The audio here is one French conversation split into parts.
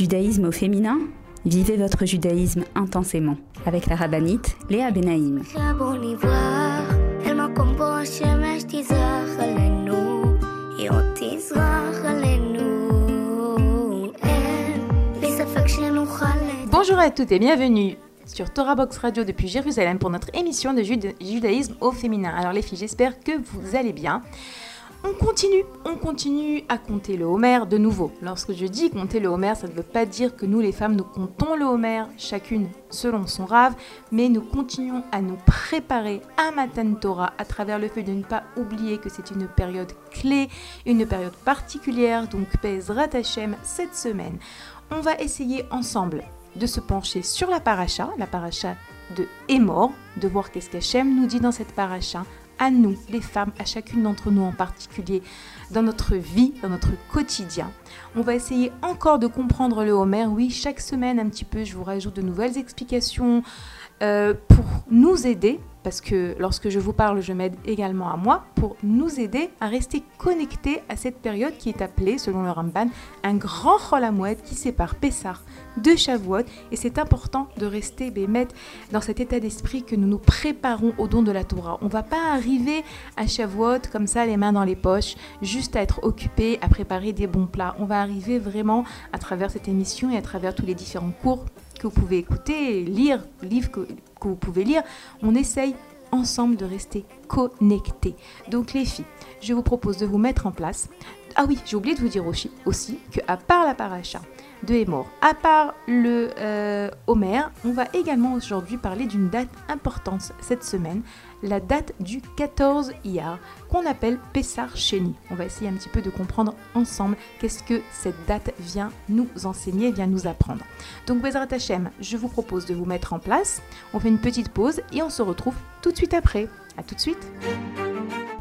Judaïsme au féminin Vivez votre judaïsme intensément avec la rabbinite Léa Benaïm. Bonjour à toutes et bienvenue sur Torah Box Radio depuis Jérusalem pour notre émission de judaïsme au féminin. Alors les filles, j'espère que vous allez bien. On continue, on continue à compter le Homer de nouveau. Lorsque je dis compter le Homer, ça ne veut pas dire que nous les femmes nous comptons le Homer, chacune selon son rave, mais nous continuons à nous préparer à Matan Torah à travers le fait de ne pas oublier que c'est une période clé, une période particulière, donc Bezrat Hashem cette semaine. On va essayer ensemble de se pencher sur la paracha, la paracha de Emor, de voir qu'est-ce qu'Hachem nous dit dans cette paracha, à nous, les femmes, à chacune d'entre nous en particulier, dans notre vie, dans notre quotidien. On va essayer encore de comprendre le Homer. Oui, chaque semaine un petit peu, je vous rajoute de nouvelles explications euh, pour nous aider parce que lorsque je vous parle, je m'aide également à moi pour nous aider à rester connectés à cette période qui est appelée, selon le Ramban, un grand Cholamoued qui sépare Pessah de Shavuot. Et c'est important de rester Bémet dans cet état d'esprit que nous nous préparons au don de la Torah. On ne va pas arriver à Shavuot comme ça, les mains dans les poches, juste à être occupé à préparer des bons plats. On va arriver vraiment à travers cette émission et à travers tous les différents cours que vous pouvez écouter, lire, livres que vous pouvez lire, on essaye ensemble de rester connectés. Donc les filles, je vous propose de vous mettre en place. Ah oui, j'ai oublié de vous dire aussi, aussi que à part la paracha, de Hémor. À part le euh, Homer, on va également aujourd'hui parler d'une date importante cette semaine, la date du 14 Iyar, qu'on appelle Pessar Sheni. On va essayer un petit peu de comprendre ensemble qu'est-ce que cette date vient nous enseigner, vient nous apprendre. Donc Bezrat Hashem, je vous propose de vous mettre en place, on fait une petite pause et on se retrouve tout de suite après. A tout de suite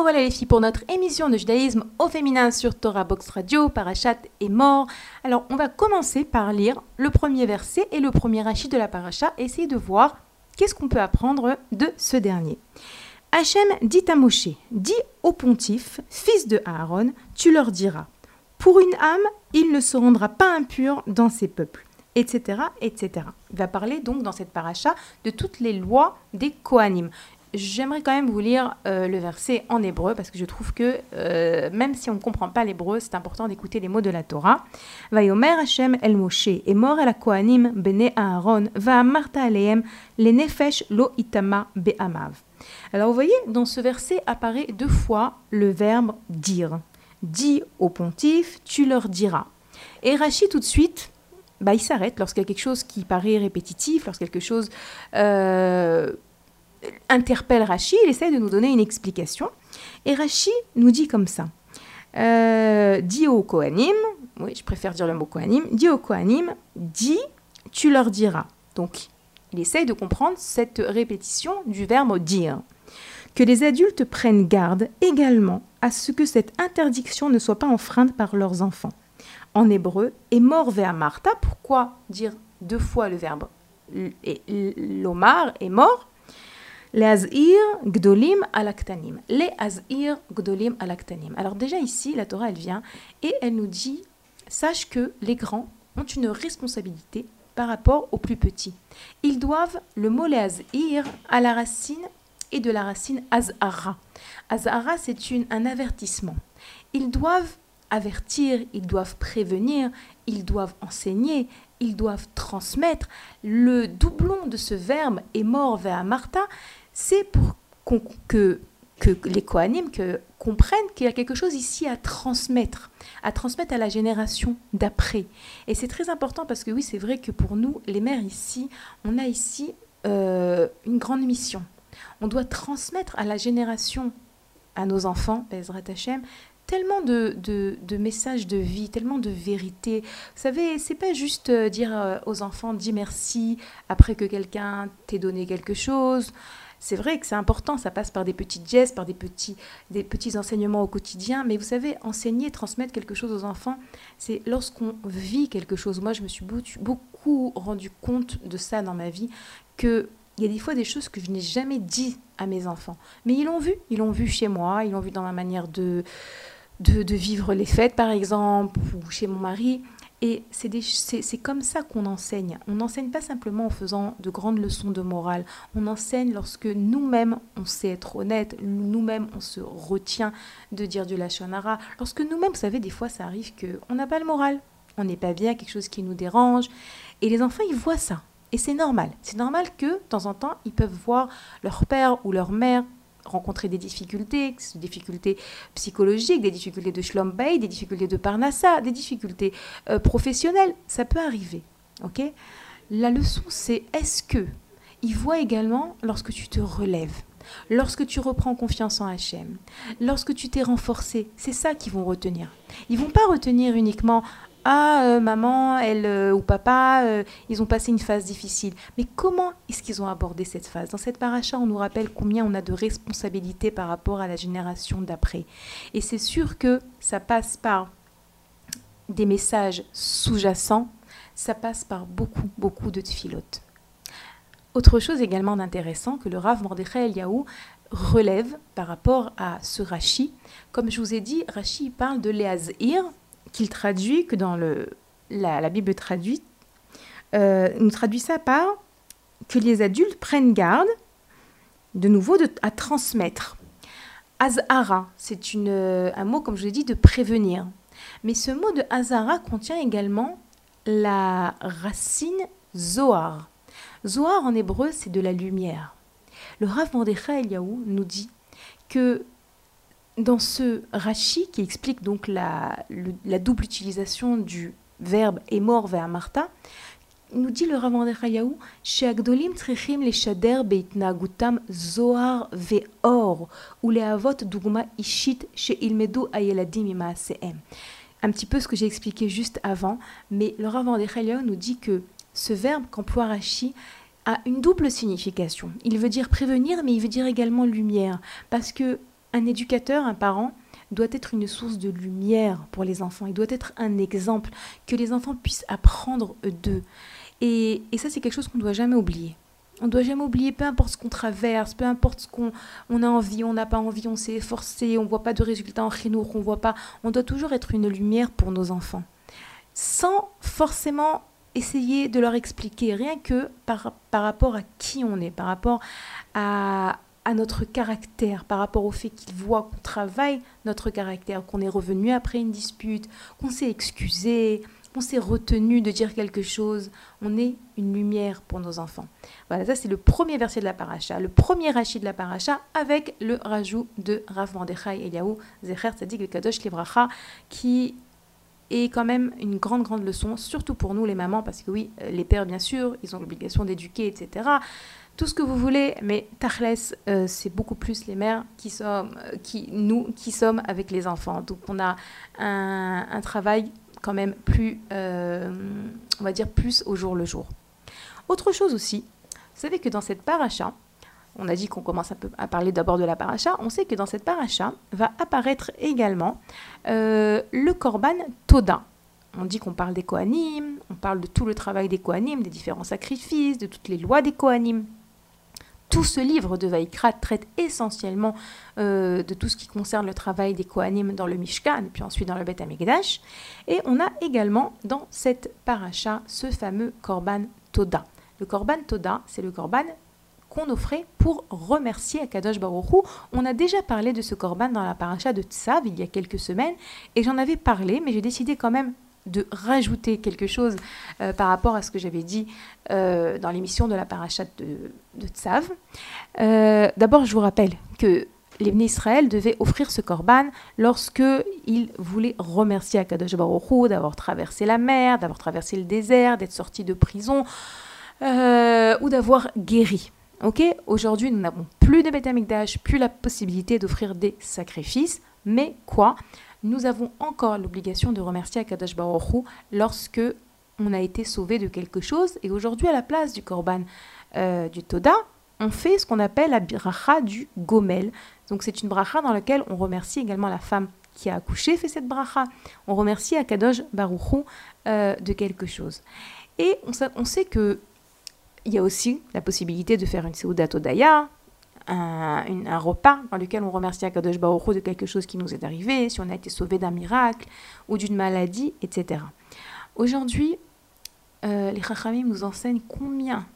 Revoilà les filles pour notre émission de judaïsme au féminin sur Torah Box Radio, Parachat et Mort. Alors on va commencer par lire le premier verset et le premier rachis de la paracha et essayer de voir qu'est-ce qu'on peut apprendre de ce dernier. Hachem dit à Moshe, dis au pontife, fils de Aaron, tu leur diras, pour une âme, il ne se rendra pas impur dans ses peuples etc., etc. Il va parler donc dans cette paracha de toutes les lois des Kohanim. J'aimerais quand même vous lire euh, le verset en hébreu parce que je trouve que euh, même si on ne comprend pas l'hébreu, c'est important d'écouter les mots de la Torah. Vayomer Hashem el Moshe et mort el Kohanim bene Aaron va aleem le nefesh lo itama be'amav. Alors vous voyez, dans ce verset apparaît deux fois le verbe dire. Dis au pontife, tu leur diras. Et Rachid tout de suite bah, il s'arrête lorsqu'il y a quelque chose qui paraît répétitif, lorsque quelque chose euh, interpelle Rachi, il essaie de nous donner une explication. Et Rachi nous dit comme ça. Euh, dis au Kohanim, oui, je préfère dire le mot Kohanim, dis au Kohanim, dis, tu leur diras. Donc, il essaye de comprendre cette répétition du verbe dire. Que les adultes prennent garde également à ce que cette interdiction ne soit pas enfreinte par leurs enfants en hébreu, et mort vers Martha. Pourquoi dire deux fois le verbe l'omar est mort? Les azir gdolim alaktanim. Les azir gdolim alaktanim. Alors déjà ici, la Torah, elle vient et elle nous dit, sache que les grands ont une responsabilité par rapport aux plus petits. Ils doivent le mot les azir à la racine et de la racine azara. Azara, c'est un avertissement. Ils doivent avertir, ils doivent prévenir, ils doivent enseigner, ils doivent transmettre. Le doublon de ce verbe est mort vers Martha, c'est pour que, les Kohanim que, comprennent qu'il y a quelque chose ici à transmettre, à transmettre à la génération d'après. Et c'est très important parce que oui, c'est vrai que pour nous, les mères ici, on a ici euh, une grande mission. On doit transmettre à la génération, à nos enfants, Bezrat Hashem, tellement de, de, messages de vie, tellement de vérité. Vous savez, c'est pas juste euh, dire euh, aux enfants dis merci après que quelqu'un t'ait donné quelque chose. C'est vrai que c'est important, ça passe par des petits gestes, par des petits, des petits enseignements au quotidien, mais vous savez, enseigner, transmettre quelque chose aux enfants, c'est lorsqu'on vit quelque chose. Moi, je me suis beaucoup rendu compte de ça dans ma vie, que il y a des fois des choses que je n'ai jamais dit à mes enfants. Mais ils l'ont vu, ils l'ont vu chez moi, ils l'ont vu dans ma manière de, de, vivre les fêtes, par exemple, ou chez mon mari. Et c'est comme ça qu'on enseigne. On n'enseigne pas simplement en faisant de grandes leçons de morale. On enseigne lorsque nous-mêmes, on sait être honnête, nous-mêmes, on se retient de dire du lachonara. Lorsque nous-mêmes, vous savez, des fois, ça arrive qu'on n'a pas le moral. On n'est pas bien, quelque chose qui nous dérange. Et les enfants, ils voient ça. Et c'est normal. C'est normal que, de temps en temps, ils peuvent voir leur père ou leur mère rencontrer des difficultés, des difficultés psychologiques, des difficultés de Shlombay, des difficultés de Parnassa, des difficultés euh, professionnelles. Ça peut arriver. ok? La leçon, c'est est-ce que il voit également lorsque tu te relèves, lorsque tu reprends confiance en Hachem, lorsque tu t'es renforcé, c'est ça qu'ils vont retenir. Ils vont pas retenir uniquement ah, euh, maman, elle euh, ou papa, euh, ils ont passé une phase difficile. Mais comment est-ce qu'ils ont abordé cette phase? Dans cette paracha, on nous rappelle combien on a de responsabilités par rapport à la génération d'après. Et c'est sûr que ça passe par des messages sous-jacents, ça passe par beaucoup, beaucoup de tfilotes. Autre chose également d'intéressant que le Rav Mordechai Eliaou relève par rapport à ce Rashi, comme je vous ai dit, Rashi parle de Léazir, qu'il traduit, que dans le, la, Bible traduite, euh, nous traduit ça par que les adultes prennent garde, de nouveau, à transmettre. Azara, c'est un mot, comme je l'ai dit, de prévenir. Mais ce mot de Azara contient également la racine Zohar. Zohar en hébreu, c'est de la lumière. Le Rav Mordechai Eliaou nous dit que dans ce Rashi qui explique donc la, double utilisation du verbe est mort vers Martha, nous dit le Rav Rayaou, Sheagdolim trechim le shader beitnagutam zohar ou les avot dugma ishit. Un petit peu ce que j'ai expliqué juste avant, mais le Rav Rayaou nous dit que ce verbe qu'emploie Rashi a une double signification. Il veut dire prévenir, mais il veut dire également lumière, parce que un éducateur, un parent, doit être une source de lumière pour les enfants. Il doit être un exemple que les enfants puissent apprendre d'eux. Et, ça, c'est quelque chose qu'on ne doit jamais oublier. On ne doit jamais oublier, peu importe ce qu'on traverse, peu importe ce qu'on on a envie, on n'a pas envie, on s'est efforcé, on ne voit pas de résultats en chinour, on voit pas. On doit toujours être une lumière pour nos enfants. Sans forcément essayer de leur expliquer, rien que par, par rapport à qui on est, par rapport à, à notre caractère, par rapport au fait qu'il voit qu'on travaille notre caractère, qu'on est revenu après une dispute, qu'on s'est excusé, qu'on s'est retenu de dire quelque chose. On est une lumière pour nos enfants. Voilà, ça c'est le premier verset de la paracha, le premier rachid de la paracha avec le rajout de Rav Eliaou Zecher Tzadik Kadosh Livracha qui est quand même une grande, grande leçon, surtout pour nous les mamans, parce que oui, les pères bien sûr, ils ont l'obligation d'éduquer, etc tout ce que vous voulez, mais Tachles, euh, c'est beaucoup plus les mères qui sommes, euh, nous qui sommes avec les enfants. Donc on a un, travail quand même plus, euh, on va dire, plus au jour le jour. Autre chose aussi, vous savez que dans cette paracha, on a dit qu'on commence un peu à parler d'abord de la paracha, on sait que dans cette paracha va apparaître également le korban Toda. On dit qu'on parle des Kohanim, on parle de tout le travail des Kohanim, des différents sacrifices, de toutes les lois des Kohanim. Tout ce livre de Vaikra traite essentiellement euh, de tout ce qui concerne le travail des Kohanim dans le Mishkan, puis ensuite dans le Beth Amikdash. Et on a également dans cette paracha ce fameux Korban Toda. Le Korban Toda, c'est le Korban qu'on offrait pour remercier Akadosh Baruch On a déjà parlé de ce korban dans la paracha de Tsav il y a quelques semaines et j'en avais parlé, mais j'ai décidé quand même de rajouter quelque chose euh, par rapport à ce que j'avais dit euh, dans l'émission de la paracha de, Tsav. Euh, d'abord, je vous rappelle que les Israël devaient offrir ce korban lorsque ils voulaient remercier Akadosh Baruch d'avoir traversé la mer, d'avoir traversé le désert, d'être sortis de prison ou d'avoir guéri. Ok, aujourd'hui nous n'avons plus de Beth plus la possibilité d'offrir des sacrifices, mais quoi? Nous avons encore l'obligation de remercier Akadosh Baruch lorsque on a été sauvé de quelque chose. Et aujourd'hui, à la place du korban euh, du Toda, on fait ce qu'on appelle la bracha du Gomel. Donc c'est une bracha dans laquelle on remercie également la femme qui a accouché, fait cette bracha. On remercie Akadosh Baruch euh, de quelque chose. Et on, on sait que y a aussi la possibilité de faire une Seudat Odaya, un, repas dans lequel on remercie Akadosh Baruch de quelque chose qui nous est arrivé, si on a été sauvé d'un miracle ou d'une maladie, etc. Aujourd'hui, euh, les Chachamim nous enseignent combien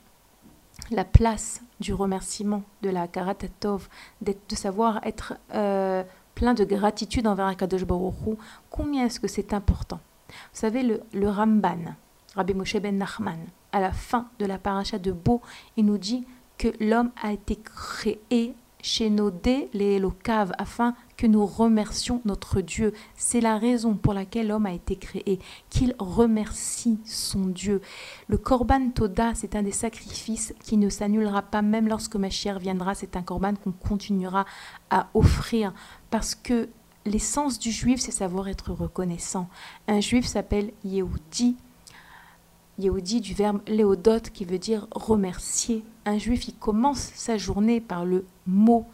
la place du remerciement, de la karatatov, de savoir être euh, plein de gratitude envers Akadosh Baruch combien est-ce que c'est important? Vous savez, le, le Ramban, Rabbi Moshe ben Nachman, à la fin de la paracha de Beau, il nous dit que l'homme a été créé chez nos dés, les locaves, afin que nous remercions notre Dieu. C'est la raison pour laquelle l'homme a été créé, qu'il remercie son Dieu. Le Korban Toda, c'est un des sacrifices qui ne s'annulera pas, même lorsque ma chère viendra. C'est un Korban qu'on continuera à offrir, parce que l'essence du juif, c'est savoir être reconnaissant. Un juif s'appelle Yehudi, Yehudi du verbe léodot qui veut dire remercier. Un juif, il commence sa journée par le mot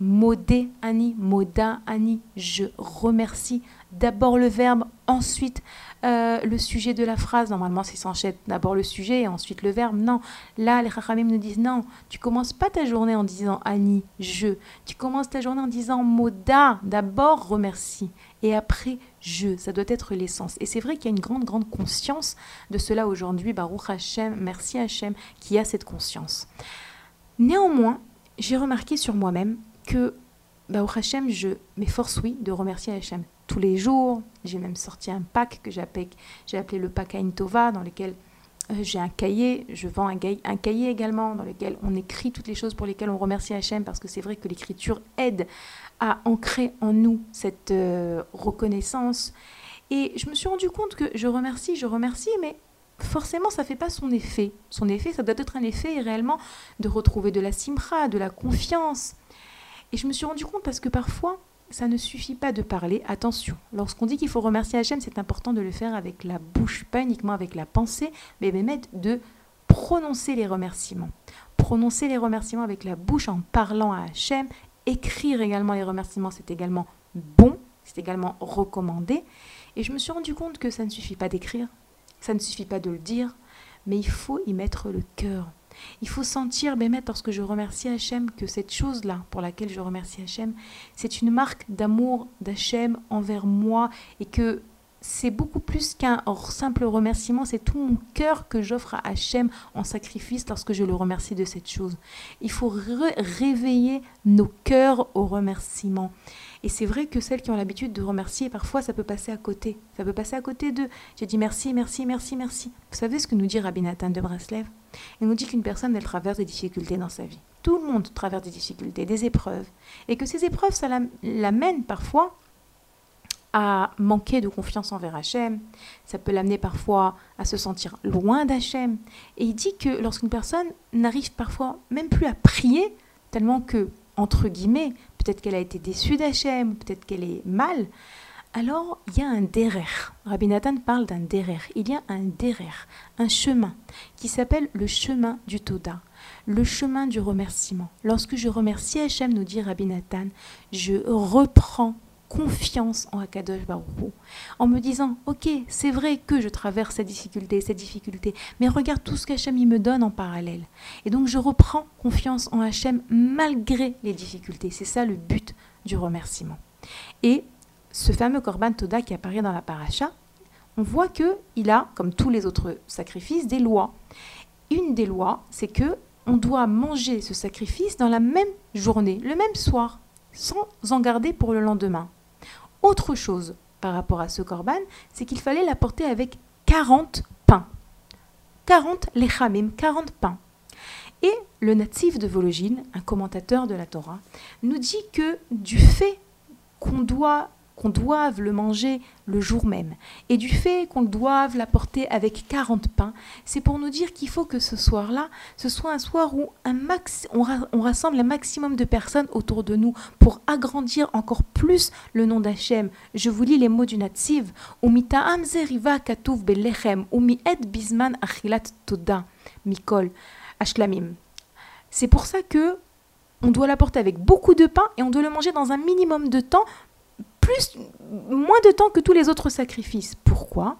modé ani, moda ani, je remercie. D'abord le verbe, ensuite euh, le sujet de la phrase. Normalement, c'est s'enchaîne d'abord le sujet et ensuite le verbe. Non, là, les Chachamim nous disent non, tu commences pas ta journée en disant ani, je. Tu commences ta journée en disant moda, d'abord remercie et après je. Ça doit être l'essence. Et c'est vrai qu'il y a une grande, grande conscience de cela aujourd'hui. Baruch Hashem, merci Hashem, qui a cette conscience. Néanmoins, j'ai remarqué sur moi-même que Baruch Hashem, je m'efforce, oui, de remercier Hashem tous les jours. J'ai même sorti un pack que j'ai appelé, le pack Ain Tova, dans lequel j'ai un cahier, je vends un, un, cahier également dans lequel on écrit toutes les choses pour lesquelles on remercie Hachem parce que c'est vrai que l'écriture aide à ancrer en nous cette euh, reconnaissance. Et je me suis rendu compte que je remercie, je remercie, mais forcément ça ne fait pas son effet. Son effet, ça doit être un effet réellement de retrouver de la simra, de la confiance. Et je me suis rendu compte parce que parfois, ça ne suffit pas de parler. Attention, lorsqu'on dit qu'il faut remercier Hachem, c'est important de le faire avec la bouche, pas uniquement avec la pensée, mais même de prononcer les remerciements. Prononcer les remerciements avec la bouche en parlant à Hachem. Écrire également les remerciements, c'est également bon, c'est également recommandé. Et je me suis rendu compte que ça ne suffit pas d'écrire, ça ne suffit pas de le dire, mais il faut y mettre le cœur. Il faut sentir, Bémet, lorsque je remercie Hachem, que cette chose-là, pour laquelle je remercie Hachem, c'est une marque d'amour d'Hachem envers moi et que c'est beaucoup plus qu'un simple remerciement, c'est tout mon cœur que j'offre à Hachem en sacrifice lorsque je le remercie de cette chose. Il faut réveiller nos cœurs au remerciement. Et c'est vrai que celles qui ont l'habitude de remercier, parfois ça peut passer à côté. Ça peut passer à côté de j'ai dit merci, merci, merci, merci. Vous savez ce que nous dit Rabbi Nathan de Breslev? Il nous dit qu'une personne, elle traverse des difficultés dans sa vie. Tout le monde traverse des difficultés, des épreuves. Et que ces épreuves, ça l'amène parfois à manquer de confiance envers Hachem, ça peut l'amener parfois à se sentir loin d'Hachem. Et il dit que lorsqu'une personne n'arrive parfois même plus à prier, tellement que, entre guillemets, peut-être qu'elle a été déçue d'Hachem, peut-être qu'elle est mal, alors il y a un derer. Rabbi Nathan parle d'un derer. Il y a un derer, un chemin, qui s'appelle le chemin du Toda, le chemin du remerciement. Lorsque je remercie Hachem, nous dit Rabbi Nathan, je reprends confiance en Akadosh Baruch en me disant ok c'est vrai que je traverse cette difficulté cette difficulté mais regarde tout ce qu'Hachem me donne en parallèle. Et donc je reprends confiance en Hachem malgré les difficultés. C'est ça le but du remerciement. Et ce fameux Korban Toda qui apparaît dans la paracha on voit que il a comme tous les autres sacrifices des lois. Une des lois c'est que on doit manger ce sacrifice dans la même journée le même soir sans en garder pour le lendemain autre chose par rapport à ce corban, c'est qu'il fallait l'apporter avec 40 pains. 40 lechamim, 40 pains. Et le natif de Vologine, un commentateur de la Torah, nous dit que du fait qu'on doit qu'on doive le manger le jour même, et du fait qu'on doive l'apporter avec 40 pains, c'est pour nous dire qu'il faut que ce soir-là, ce soit un soir où un max, on, rassemble un maximum de personnes autour de nous pour agrandir encore plus le nom d'Hachem. Je vous lis les mots du Natsiv. bisman achilat mikol. C'est pour ça que on doit l'apporter avec beaucoup de pain et on doit le manger dans un minimum de temps plus, moins de temps que tous les autres sacrifices. Pourquoi?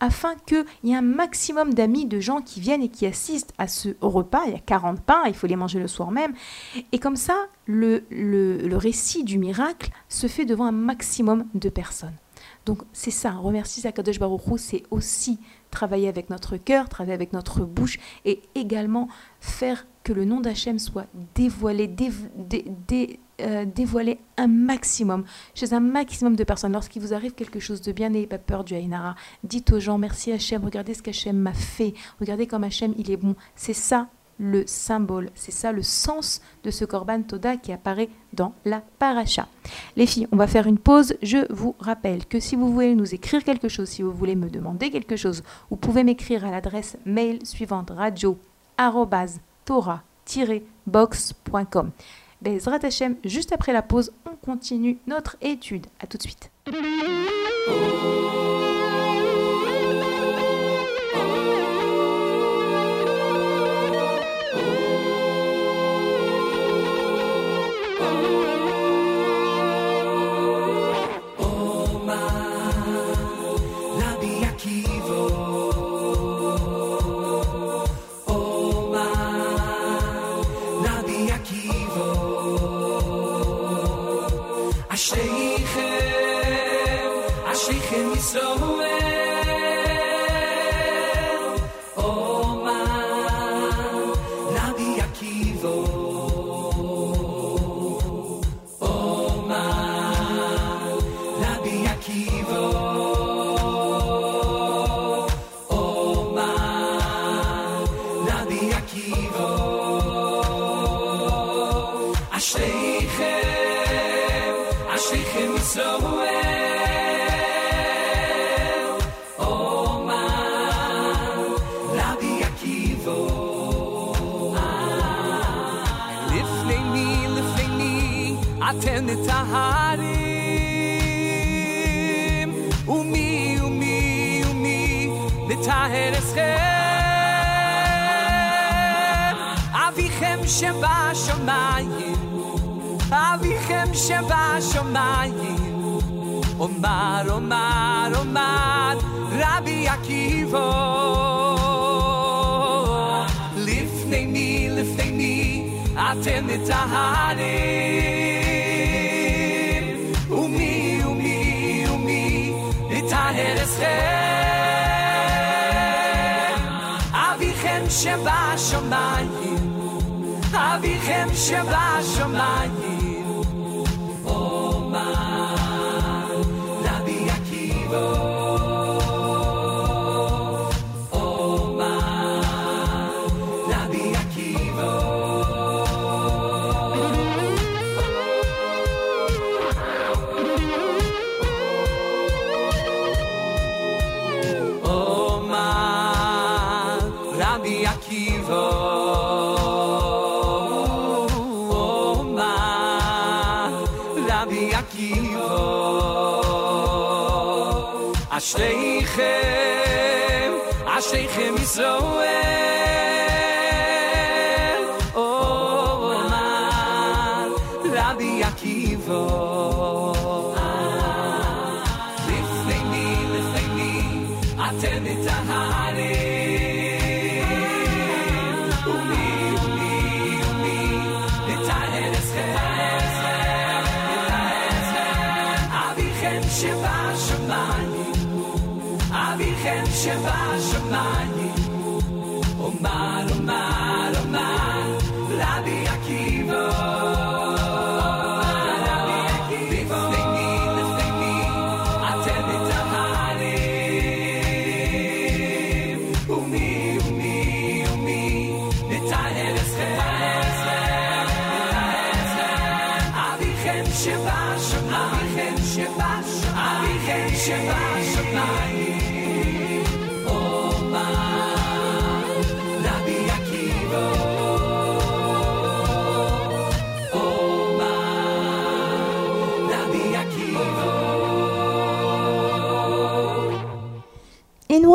Afin qu'il y ait un maximum d'amis, de gens qui viennent et qui assistent à ce repas. Il y a 40 pains, il faut les manger le soir même. Et comme ça, le, le, le récit du miracle se fait devant un maximum de personnes. Donc c'est ça, remercier Sakadosh Baruch c'est aussi travailler avec notre cœur, travailler avec notre bouche et également faire que le nom d'Hachem soit dévoilé, euh, dévoilé un maximum, chez un maximum de personnes. Lorsqu'il vous arrive quelque chose de bien, n'ayez pas peur du Haïnara. Dites aux gens, merci Hachem, regardez ce qu'Hachem m'a fait, regardez comme Hachem il est bon. C'est ça le symbole. C'est ça le sens de ce Korban Toda qui apparaît dans la paracha. Les filles, on va faire une pause. Je vous rappelle que si vous voulez nous écrire quelque chose, si vous voulez me demander quelque chose, vous pouvez m'écrire à l'adresse mail suivante radio boxcom Bezrat Hashem, juste après la pause, on continue notre étude. A tout de suite. Ashleichem, Ashleichem Yisroel רבי עקיבא. לפני מי, לפני מי, אתם Shabbat Shabbat Shabbat Shabbat Shabbat אשתיכם, אשתיכם ישראל. אור עמד, רבי עקיבו. לפני מי, לפני מי, אתם מתנהלים. ומי, ומי, ומי, נתן אל אביכם שבא שמיים. virgen się waży mani, o maru mani.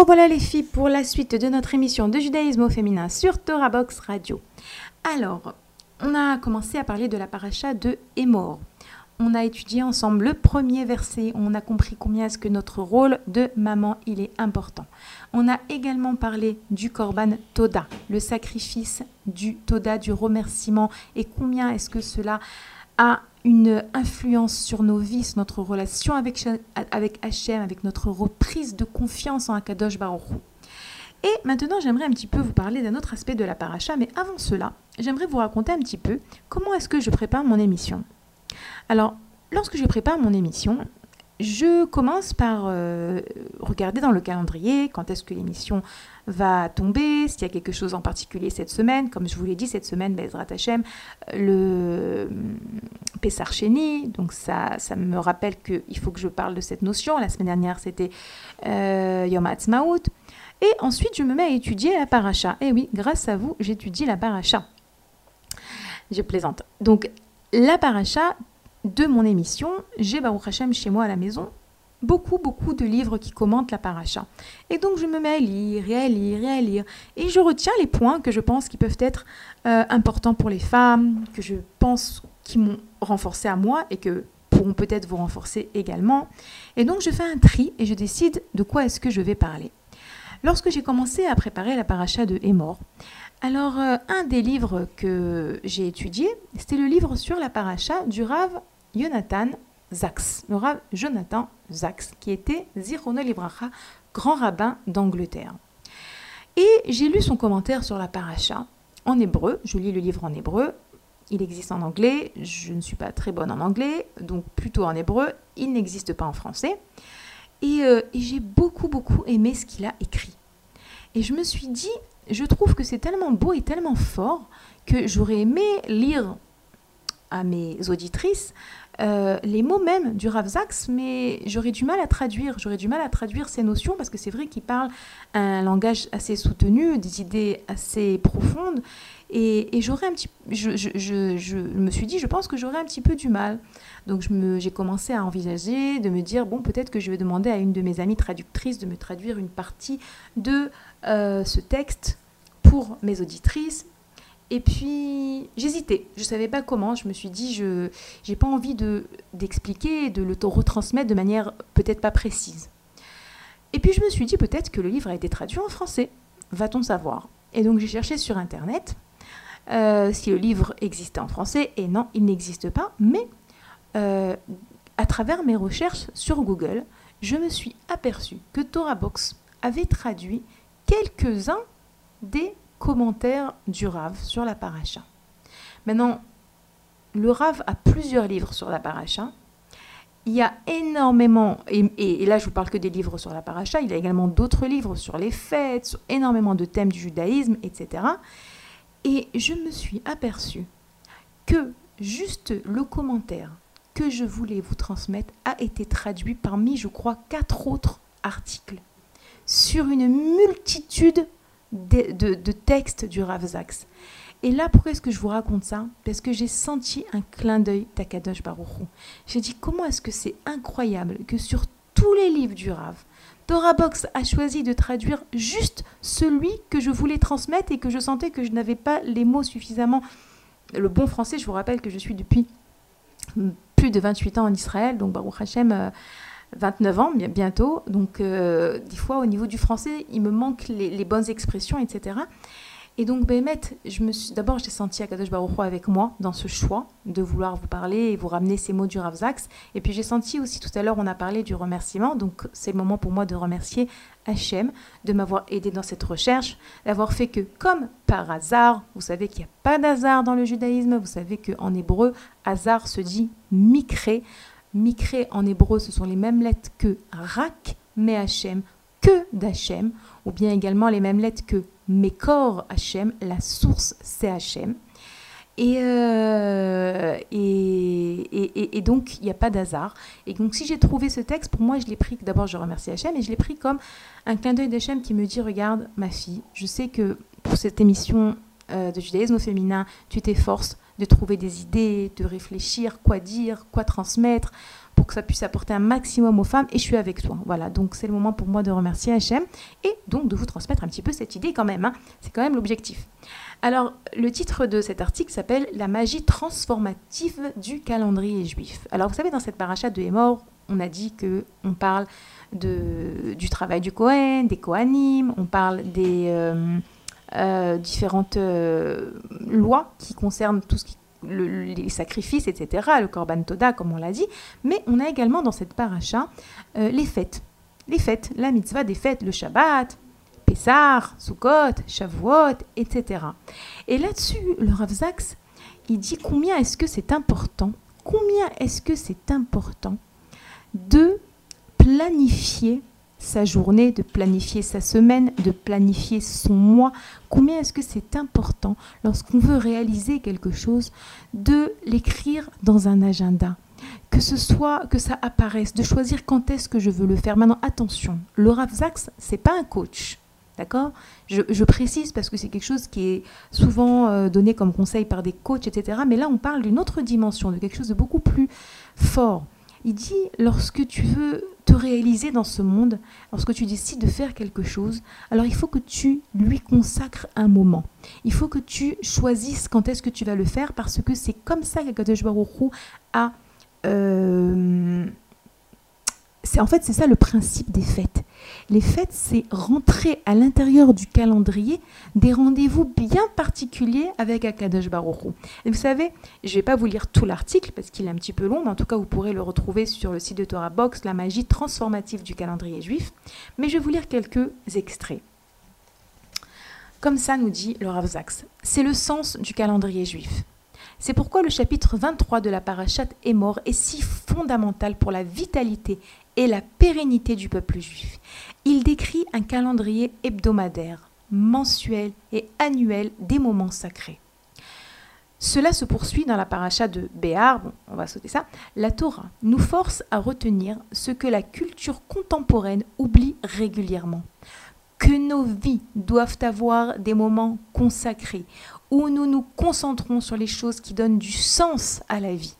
Revoilà les filles pour la suite de notre émission de judaïsme au féminin sur Torah Box Radio. Alors, on a commencé à parler de la paracha de Hémor. On a étudié ensemble le premier verset, on a compris combien est-ce que notre rôle de maman, il est important. On a également parlé du korban Toda, le sacrifice du Toda, du remerciement, et combien est-ce que cela a une influence sur nos vies, notre relation avec, avec avec notre reprise de confiance en Akadosh Baruch. Et maintenant, j'aimerais un petit peu vous parler d'un autre aspect de la paracha, mais avant cela, j'aimerais vous raconter un petit peu comment est-ce que je prépare mon émission. Alors, lorsque je prépare mon émission, je commence par euh, regarder dans le calendrier quand est-ce que l'émission va tomber, s'il y a quelque chose en particulier cette semaine. Comme je vous l'ai dit, cette semaine, Bezrat Hashem, le Pessar Sheni, donc ça, me rappelle qu'il faut que je parle de cette notion. La semaine dernière, c'était euh, Yom Ha'atzmaut. Et ensuite, je me mets à étudier la paracha. Et oui, grâce à vous, j'étudie la paracha. Je plaisante. Donc, la paracha de mon émission, j'ai Baruch Hashem chez moi à la maison beaucoup, beaucoup de livres qui commentent la paracha. Et donc, je me mets à lire et à lire et à lire. Et je retiens les points que je pense qui peuvent être euh, importants pour les femmes, que je pense qui m'ont renforcé à moi et que pourront peut-être vous renforcer également. Et donc, je fais un tri et je décide de quoi est-ce que je vais parler. Lorsque j'ai commencé à préparer la paracha de Hémor, alors euh, un des livres que j'ai étudié, c'était le livre sur la paracha du Rav Jonathan Zaks, le Rav Jonathan Zaks, qui était Zirono Libracha, grand rabbin d'Angleterre. Et j'ai lu son commentaire sur la paracha en hébreu, je lis le livre en hébreu, il existe en anglais, je ne suis pas très bonne en anglais, donc plutôt en hébreu, il n'existe pas en français. Et, euh, et j'ai beaucoup, beaucoup aimé ce qu'il a écrit. Et je me suis dit, je trouve que c'est tellement beau et tellement fort que j'aurais aimé lire à mes auditrices euh, les mots même du Rav mais j'aurais du mal à traduire. J'aurais du mal à traduire ces notions parce que c'est vrai qu'il parle un langage assez soutenu, des idées assez profondes. Et, j'aurais un petit, je, me suis dit, je pense que j'aurais un petit peu du mal. Donc j'ai commencé à envisager de me dire, bon, peut-être que je vais demander à une de mes amies traductrices de me traduire une partie de euh, ce texte pour mes auditrices. Et puis j'hésitais, je savais pas comment. Je me suis dit, je j'ai pas envie de d'expliquer, de le retransmettre de manière peut-être pas précise. Et puis je me suis dit peut-être que le livre a été traduit en français. Va-t-on savoir? Et donc j'ai cherché sur internet euh, si le livre existait en français. Et non, il n'existe pas. Mais euh, à travers mes recherches sur Google, je me suis aperçue que Torah Box avait traduit quelques-uns des commentaires du Rav sur la paracha. Maintenant, le Rav a plusieurs livres sur la paracha. Il y a énormément, et là je vous parle que des livres sur la paracha, il y a également d'autres livres sur les fêtes, sur énormément de thèmes du judaïsme, etc. Et je me suis aperçue que juste le commentaire que je voulais vous transmettre a été traduit parmi, je crois, quatre autres articles sur une multitude de, de- de textes du Rav Zaks. Et là, pourquoi est-ce que je vous raconte ça? Parce que j'ai senti un clin d'œil d'Akadosh Baruchou. J'ai dit comment est-ce que c'est incroyable que sur tous les livres du Rav, Torah Box a choisi de traduire juste celui que je voulais transmettre et que je sentais que je n'avais pas les mots suffisamment. Le bon français, je vous rappelle que je suis depuis plus de 28 ans en Israël, donc Baruch Hashem, euh, 29 ans bien- bientôt. Donc, euh, des fois, au niveau du français, il me manque les, bonnes expressions, etc. Et donc, Bémet, je me suis d'abord, j'ai senti Akadosh Baruch avec moi dans ce choix de vouloir vous parler et vous ramener ces mots du Rav. Et puis, j'ai senti aussi tout à l'heure, on a parlé du remerciement. Donc, c'est le moment pour moi de remercier Hachem de m'avoir aidé dans cette recherche, d'avoir fait que, comme par hasard, vous savez qu'il n'y a pas d'hasard dans le judaïsme, vous savez qu'en hébreu, hasard se dit mikré. Mikré en hébreu, ce sont les mêmes lettres que rak, mais Hachem, que d'Hachem, ou bien également les mêmes lettres que Mekor Hachem, la source c'est Hachem. Et, euh, et, et- et- et donc, il n'y a pas d'hasard. Et donc, si j'ai trouvé ce texte, pour moi, je l'ai pris, d'abord, je remercie Hachem, et je l'ai pris comme un clin d'œil d'Hachem qui me dit, regarde, ma fille, je sais que pour cette émission euh, de judaïsme au féminin, tu t'efforces de trouver des idées, de réfléchir, quoi dire, quoi transmettre, pour que ça puisse apporter un maximum aux femmes, et je suis avec toi. Voilà, donc c'est le moment pour moi de remercier Hachem, et donc de vous transmettre un petit peu cette idée quand même. hein. C'est quand même l'objectif. Alors, le titre de cet article s'appelle La magie transformative du calendrier juif. Alors, vous savez, dans cette paracha de Hémor, on a dit que on parle de, du travail du Kohen, des Kohanim, on parle des euh, différentes euh, lois qui concernent tout ce qui le- les sacrifices, etc., le Korban Toda, comme on l'a dit, mais on a également dans cette paracha euh, les fêtes. Les fêtes, la mitzvah des fêtes, le Shabbat, Pessah, Sukkot, Shavuot, etc. Et là-dessus, le Rav Zaks, il dit combien est-ce que c'est important, combien est-ce que c'est important de planifier sa journée, de planifier sa semaine, de planifier son mois. Combien est-ce que c'est important lorsqu'on veut réaliser quelque chose de l'écrire dans un agenda? Que ce soit que ça apparaisse, de choisir quand est-ce que je veux le faire. Maintenant, attention, le Rav Zaks, c'est pas un coach. D'accord? Je, je précise parce que c'est quelque chose qui est souvent euh, donné comme conseil par des coachs, etc. Mais là, on parle d'une autre dimension, de quelque chose de beaucoup plus fort. Il dit, lorsque tu veux te réaliser dans ce monde, lorsque tu décides de faire quelque chose, alors il faut que tu lui consacres un moment. Il faut que tu choisisses quand est-ce que tu vas le faire parce que c'est comme ça qu'Akadosh Baruch a... euh, en fait c'est ça le principe des fêtes. Les fêtes, c'est rentrer à l'intérieur du calendrier des rendez-vous bien particuliers avec Akadosh Baruch Hu. Et vous savez, je ne vais pas vous lire tout l'article parce qu'il est un petit peu long, mais en tout cas, vous pourrez le retrouver sur le site de Torah Box, la magie transformative du calendrier juif. Mais je vais vous lire quelques extraits. Comme ça nous dit le Rav Zaks, c'est le sens du calendrier juif. C'est pourquoi le chapitre 23 de la Parashat Émor est si fondamental pour la vitalité et la pérennité du peuple juif. Il décrit un calendrier hebdomadaire, mensuel et annuel des moments sacrés. Cela se poursuit dans la paracha de Béar, on va sauter ça. La Torah nous force à retenir ce que la culture contemporaine oublie régulièrement. Que nos vies doivent avoir des moments consacrés où nous nous concentrons sur les choses qui donnent du sens à la vie.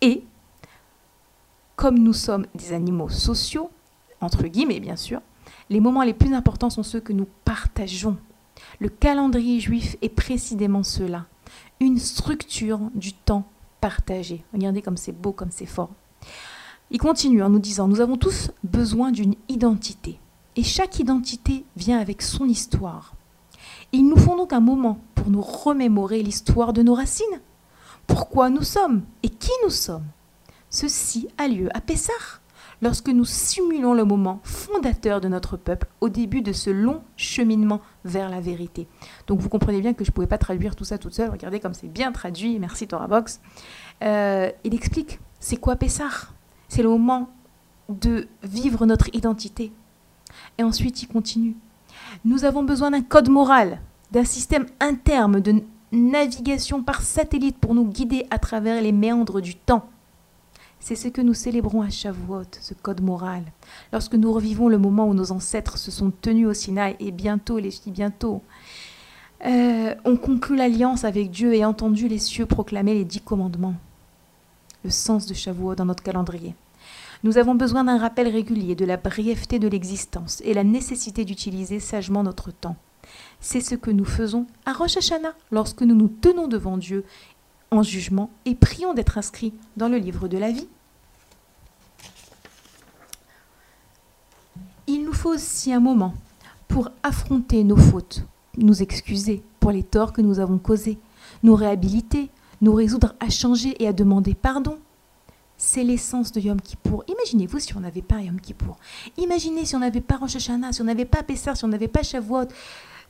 Et, comme nous sommes des animaux sociaux, entre guillemets bien sûr, les moments les plus importants sont ceux que nous partageons. Le calendrier juif est précisément cela, une structure du temps partagé. Regardez comme c'est beau, comme c'est fort. Il continue en nous disant, nous avons tous besoin d'une identité. Et chaque identité vient avec son histoire. Il nous faut donc un moment pour nous remémorer l'histoire de nos racines. Pourquoi nous sommes et qui nous sommes. Ceci a lieu à Pessah, lorsque nous simulons le moment fondateur de notre peuple au début de ce long cheminement vers la vérité. Donc vous comprenez bien que je ne pouvais pas traduire tout ça toute seule. Regardez comme c'est bien traduit. Merci Torah Box. Euh, il explique c'est quoi Pessah C'est le moment de vivre notre identité. Et ensuite il continue. Nous avons besoin d'un code moral, d'un système interne de navigation par satellite pour nous guider à travers les méandres du temps. C'est ce que nous célébrons à Shavuot, ce code moral. Lorsque nous revivons le moment où nos ancêtres se sont tenus au Sinaï, et bientôt, les filles, bientôt, euh, on conclut l'alliance avec Dieu et entendu les cieux proclamer les dix commandements. Le sens de Shavuot dans notre calendrier. Nous avons besoin d'un rappel régulier de la brièveté de l'existence et la nécessité d'utiliser sagement notre temps. C'est ce que nous faisons à Rosh Hashanah lorsque nous nous tenons devant Dieu en jugement et prions d'être inscrits dans le livre de la vie. Il nous faut aussi un moment pour affronter nos fautes, nous excuser pour les torts que nous avons causés, nous réhabiliter, nous résoudre à changer et à demander pardon. C'est l'essence de Yom Kippour. Imaginez-vous si on n'avait pas Yom Kippour. Imaginez si on n'avait pas Rosh Hashanah, si on n'avait pas Pessah, si on n'avait pas Shavuot.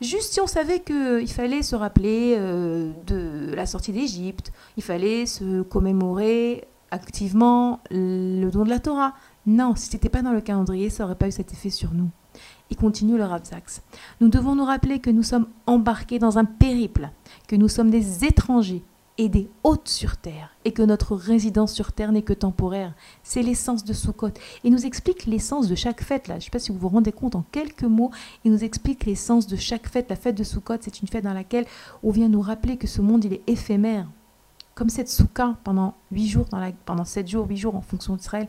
Juste si on savait qu'il fallait se rappeler euh, de la sortie d'Égypte, il fallait se commémorer activement le don de la Torah. Non, si ce n'était pas dans le calendrier, ça n'aurait pas eu cet effet sur nous. Il continue le Rav Zaks. Nous devons nous rappeler que nous sommes embarqués dans un périple, que nous sommes des étrangers et des hôtes sur terre, et que notre résidence sur terre n'est que temporaire. C'est l'essence de Sukkot. Il nous explique l'essence de chaque fête, là. Je ne sais pas si vous vous rendez compte en quelques mots, il nous explique l'essence de chaque fête. La fête de Sukkot, c'est une fête dans laquelle on vient nous rappeler que ce monde, il est éphémère. Comme cette soukha pendant huit jours, pendant sept jours, huit jours en fonction d'Israël,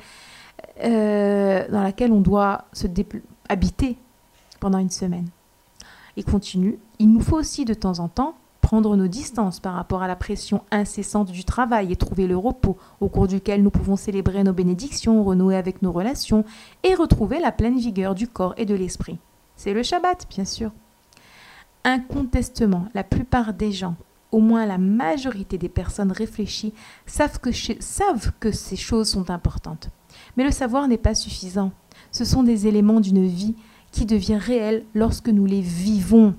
euh, dans laquelle on doit se habiter pendant une semaine. Il continue. Il nous faut aussi de temps en temps prendre nos distances par rapport à la pression incessante du travail et trouver le repos au cours duquel nous pouvons célébrer nos bénédictions, renouer avec nos relations et retrouver la pleine vigueur du corps et de l'esprit. C'est le Shabbat, bien sûr. Incontestement, la plupart des gens, au moins la majorité des personnes réfléchies, savent que, savent que ces choses sont importantes. Mais le savoir n'est pas suffisant. Ce sont des éléments d'une vie qui devient réelle lorsque nous les vivons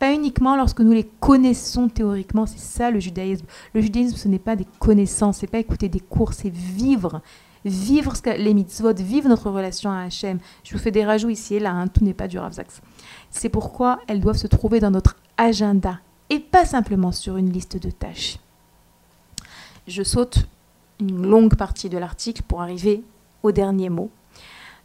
pas uniquement lorsque nous les connaissons théoriquement, c'est ça le judaïsme. Le judaïsme, ce n'est pas des connaissances, c'est pas écouter des cours, c'est vivre. Vivre ce que, les mitzvot, vivre notre relation à Hachem. Je vous fais des rajouts ici et là, hein, tout n'est pas du Ravzax. C'est pourquoi elles doivent se trouver dans notre agenda et pas simplement sur une liste de tâches. Je saute une longue partie de l'article pour arriver au dernier mot.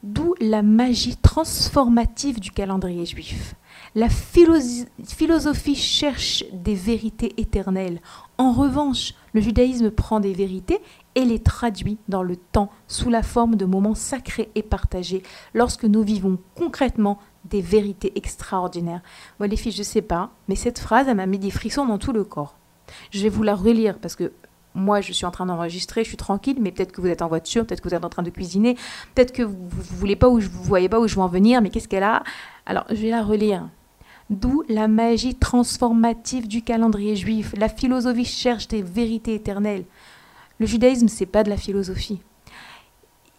D'où la magie transformative du calendrier juif. La philosophie cherche des vérités éternelles. En revanche, le judaïsme prend des vérités et les traduit dans le temps sous la forme de moments sacrés et partagés lorsque nous vivons concrètement des vérités extraordinaires. Moi les filles, je ne sais pas, mais cette phrase, elle m'a mis des frissons dans tout le corps. Je vais vous la relire parce que moi, je suis en train d'enregistrer, je suis tranquille, mais peut-être que vous êtes en voiture, peut-être que vous êtes en train de cuisiner, peut-être que vous ne voulez pas ou vous voyez pas où je veux en venir, mais qu'est-ce qu'elle a? Alors, je vais la relire. D'où la magie transformative du calendrier juif. La philosophie cherche des vérités éternelles. Le judaïsme, c'est pas de la philosophie.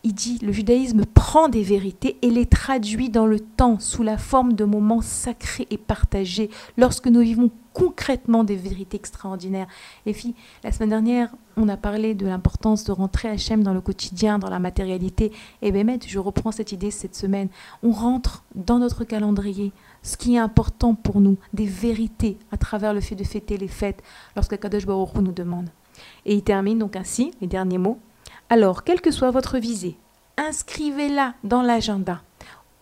Il dit le judaïsme prend des vérités et les traduit dans le temps sous la forme de moments sacrés et partagés lorsque nous vivons concrètement des vérités extraordinaires. Les filles, la semaine dernière, on a parlé de l'importance de rentrer Hachem dans le quotidien, dans la matérialité. Et bien, je reprends cette idée cette semaine. On rentre dans notre calendrier, ce qui est important pour nous, des vérités à travers le fait de fêter les fêtes lorsque Kadosh Baruch nous demande. Et il termine donc ainsi, les derniers mots. Alors, quelle que soit votre visée, inscrivez-la dans l'agenda,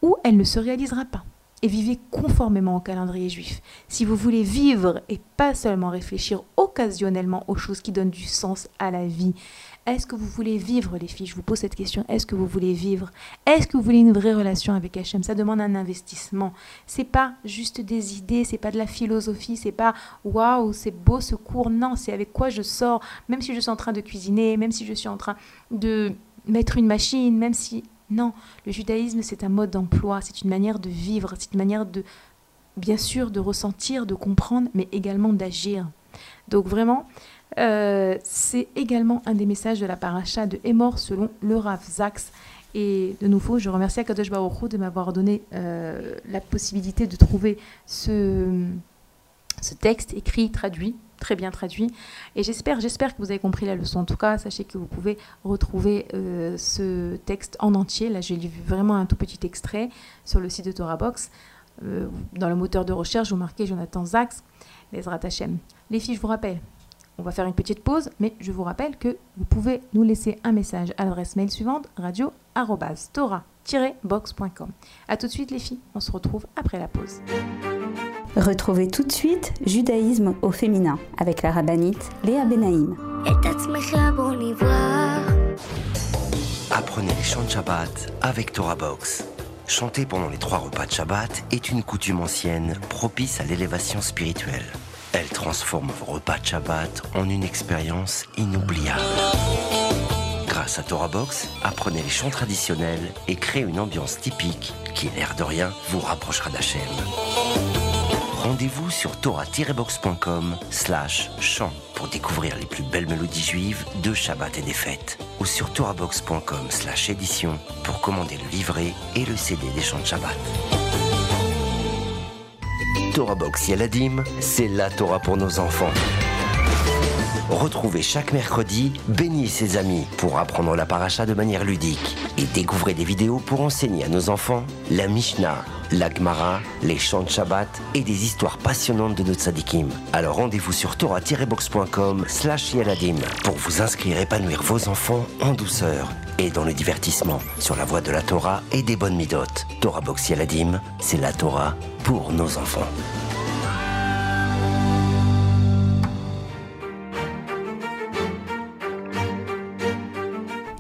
ou elle ne se réalisera pas et vivez conformément au calendrier juif. Si vous voulez vivre et pas seulement réfléchir occasionnellement aux choses qui donnent du sens à la vie, est-ce que vous voulez vivre, les filles? Je vous pose cette question. Est-ce que vous voulez vivre? Est-ce que vous voulez une vraie relation avec Hachem? Ça demande un investissement. C'est pas juste des idées, c'est pas de la philosophie, c'est pas waouh, c'est beau ce cours. Non, c'est avec quoi je sors, même si je suis en train de cuisiner, même si je suis en train de mettre une machine, même si non, le judaïsme, c'est un mode d'emploi, c'est une manière de vivre, c'est une manière de, bien sûr, de ressentir, de comprendre, mais également d'agir. Donc vraiment, euh, c'est également un des messages de la paracha de Emor selon le Rav Zaks. Et de nouveau, je remercie Akadosh Baruch de m'avoir donné euh, la possibilité de trouver ce, ce texte écrit, traduit, très bien traduit. Et j'espère, j'espère que vous avez compris la leçon. En tout cas, sachez que vous pouvez retrouver euh, ce texte en entier. Là, j'ai lu vraiment un tout petit extrait sur le site de Torah Box. Euh, dans le moteur de recherche, vous marquez Jonathan Zax, les Hashem. Les filles, je vous rappelle, on va faire une petite pause, mais je vous rappelle que vous pouvez nous laisser un message à l'adresse mail suivante radio-tora-box.com. A tout de suite les filles, on se retrouve après la pause. Retrouvez tout de suite Judaïsme au féminin avec la rabbinite Léa Benaïm. Apprenez les chants de Shabbat avec Torah Box. Chanter pendant les trois repas de Shabbat est une coutume ancienne propice à l'élévation spirituelle. Elle transforme vos repas de Shabbat en une expérience inoubliable. Grâce à Torah Box, apprenez les chants traditionnels et créez une ambiance typique qui, l'air de rien, vous rapprochera d'Hachem. Rendez-vous sur torah-box.com slash chant pour découvrir les plus belles mélodies juives de Shabbat et des fêtes. Ou sur torahbox.com slash édition pour commander le livret et le CD des chants de Shabbat. Torah Box Yaladim, c'est la Torah pour nos enfants. Retrouvez chaque mercredi Béni et ses amis pour apprendre la paracha de manière ludique et découvrez des vidéos pour enseigner à nos enfants la Mishnah, la Gemara, les chants de Shabbat et des histoires passionnantes de nos tzadikim. Alors rendez-vous sur torah-box.com slash yaladim pour vous inscrire et épanouir vos enfants en douceur et dans le divertissement sur la voie de la Torah et des bonnes midotes. Torah Box Yaladim, c'est la Torah pour nos enfants.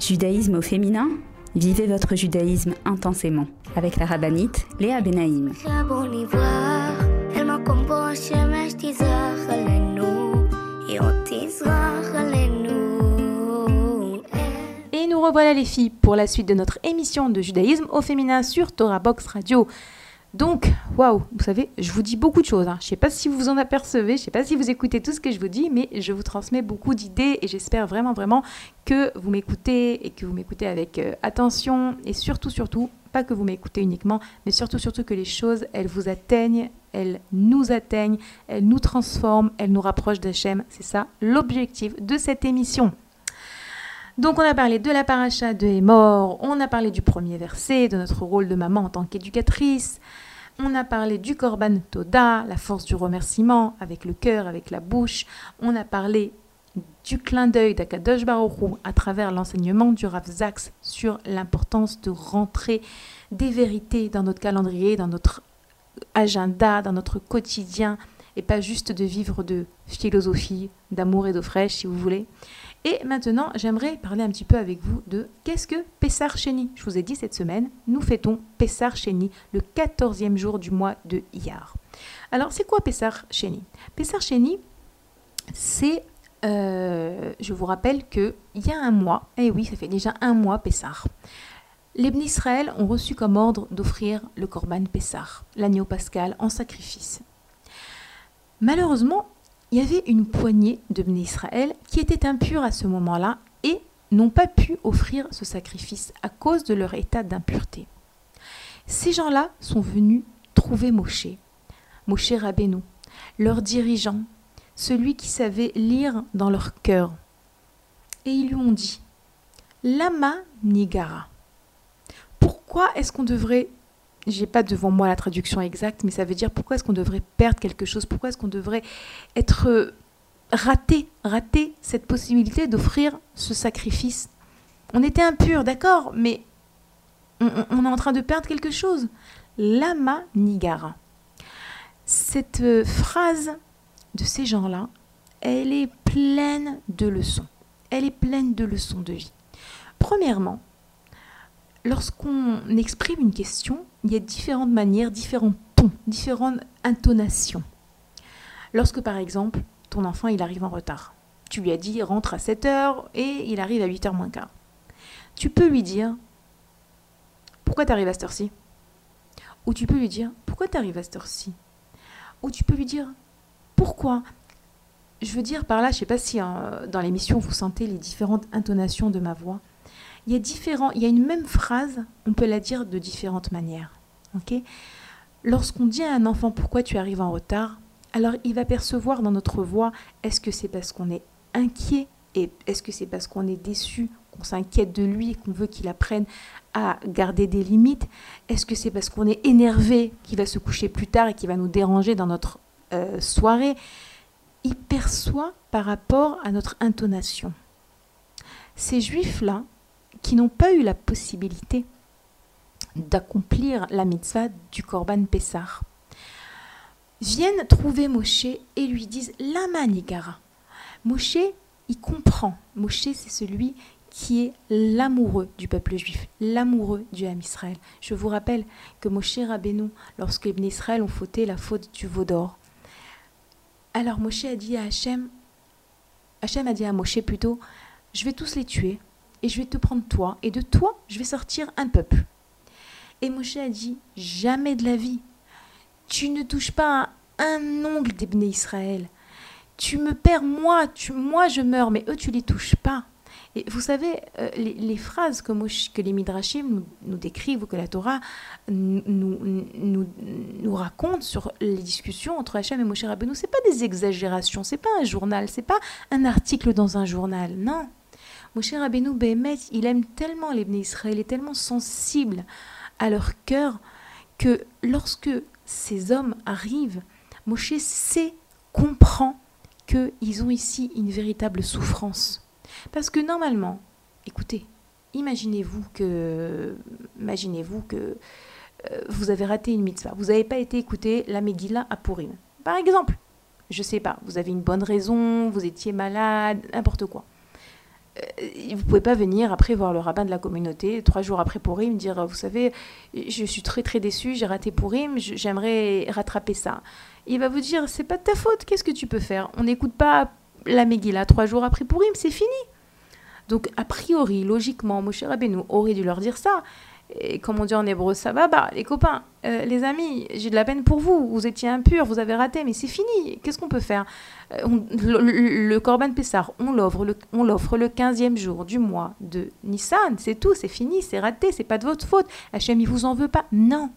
Judaïsme au féminin Vivez votre judaïsme intensément avec la rabbinite Léa Benaïm. Et nous revoilà les filles pour la suite de notre émission de judaïsme au féminin sur Torah Box Radio. Donc, waouh, vous savez, je vous dis beaucoup de choses. hein. Je ne sais pas si vous vous en apercevez, je ne sais pas si vous écoutez tout ce que je vous dis, mais je vous transmets beaucoup d'idées et j'espère vraiment, vraiment que vous m'écoutez et que vous m'écoutez avec euh, attention et surtout, surtout, pas que vous m'écoutez uniquement, mais surtout, surtout que les choses, elles vous atteignent, elles nous atteignent, elles nous transforment, elles nous rapprochent d'Hachem. C'est ça l'objectif de cette émission. Donc on a parlé de la paracha de Hémor, on a parlé du premier verset, de notre rôle de maman en tant qu'éducatrice, on a parlé du Korban Toda, la force du remerciement avec le cœur, avec la bouche, on a parlé du clin d'œil d'Akadosh Baruch Hu à travers l'enseignement du Rav Zaks sur l'importance de rentrer des vérités dans notre calendrier, dans notre agenda, dans notre quotidien, et pas juste de vivre de philosophie, d'amour et d'eau fraîche si vous voulez. Et maintenant, j'aimerais parler un petit peu avec vous de qu'est-ce que Pessar Sheni. Je vous ai dit cette semaine, nous fêtons Pessar Sheni, le 14e jour du mois de Iyar. Alors, c'est quoi Pessar Sheni Pessar Sheni, c'est, euh, je vous rappelle qu'il y a un mois, et oui, ça fait déjà un mois Pessar, les Israël ont reçu comme ordre d'offrir le Korban Pessar, l'agneau pascal, en sacrifice. Malheureusement, il y avait une poignée de Bnei Israël qui étaient impurs à ce moment-là et n'ont pas pu offrir ce sacrifice à cause de leur état d'impureté. Ces gens-là sont venus trouver Moshe, Moshe Rabbeinu, leur dirigeant, celui qui savait lire dans leur cœur. Et ils lui ont dit Lama Nigara. Pourquoi est-ce qu'on devrait j'ai pas devant moi la traduction exacte, mais ça veut dire pourquoi est-ce qu'on devrait perdre quelque chose, pourquoi est-ce qu'on devrait être euh, raté, rater cette possibilité d'offrir ce sacrifice? On était impur, d'accord, mais on, on- on est en train de perdre quelque chose. Lama Nigara. Cette euh, phrase de ces gens-là, elle est pleine de leçons. Elle est pleine de leçons de vie. Premièrement, lorsqu'on exprime une question, il y a différentes manières, différents tons, différentes intonations. Lorsque par exemple, ton enfant il arrive en retard, tu lui as dit rentre à 7 heures et il arrive à 8 heures moins quart. Tu peux lui dire pourquoi tu arrives à cette heure-ci? Ou tu peux lui dire pourquoi tu arrives à cette heure-ci? Ou tu peux lui dire pourquoi? Je veux dire par là, je ne sais pas si euh, dans l'émission vous sentez les différentes intonations de ma voix il y a différents, il y a une même phrase, on peut la dire de différentes manières. Lorsqu'on dit à un enfant pourquoi tu arrives en retard, alors il va percevoir dans notre voix est-ce que c'est parce qu'on est inquiet et est-ce que c'est parce qu'on est déçu, qu'on s'inquiète de lui et qu'on veut qu'il apprenne à garder des limites? Est-ce que c'est parce qu'on est énervé qu'il va se coucher plus tard et qu'il va nous déranger dans notre euh, soirée? Il perçoit par rapport à notre intonation. Ces juifs-là, qui n'ont pas eu la possibilité d'accomplir la mitzvah du Korban Pessar, viennent trouver Moshe et lui disent Lama Nigara. Moshe, il comprend. Moshe, c'est celui qui est l'amoureux du peuple juif, l'amoureux du Ham Israël. Je vous rappelle que Moshe Rabbeinu, lorsque les Israël ont fauté la faute du veau d'or, Alors Moshe a dit à Hachem, Hachem a dit à Moshe plutôt, je vais tous les tuer et je vais te prendre toi et de toi je vais sortir un peuple. Et Moshe a dit, jamais de la vie. Tu ne touches pas à un ongle d'Ebné Israël. Tu me perds moi, moi je meurs, mais eux tu les touches pas. Et vous savez, euh, les, phrases que, Moshe- que les Midrashim nous, nous décrivent ou que la Torah nous, raconte sur les discussions entre Hachem et Moshe Rabbeinu, c'est pas des exagérations, c'est pas un journal, c'est pas un article dans un journal, non. Moshe Rabbeinu, Behemet, il aime tellement les Bnei Israël, il est tellement sensible à leur cœur que lorsque ces hommes arrivent, Moshe sait, comprend qu'ils ont ici une véritable souffrance. Parce que normalement, écoutez, imaginez-vous que, imaginez-vous que euh, vous avez raté une mitzvah, vous n'avez pas été écouter la Megillah à Purim. Par exemple, je sais pas, vous avez une bonne raison, vous étiez malade, n'importe quoi. Euh, vous pouvez pas venir après voir le rabbin de la communauté trois jours après Purim dire vous savez je suis très très déçu j'ai raté Purim j'aimerais rattraper ça. Il va vous dire c'est pas de ta faute qu'est-ce que tu peux faire? On n'écoute pas la Megillah trois jours après Purim c'est fini. Donc a priori logiquement Moshe Rabbeinu aurait dû leur dire ça et comme on dit en hébreu ça va bah les copains euh, les amis j'ai de la peine pour vous vous étiez impurs vous avez raté mais c'est fini qu'est-ce qu'on peut faire? Euh, on- le, le- Corban Pessar, on l'offre le, le 15e jour du mois de Nissan, c'est tout, c'est fini, c'est raté, c'est pas de votre faute. Hachem, il vous en veut pas. Non.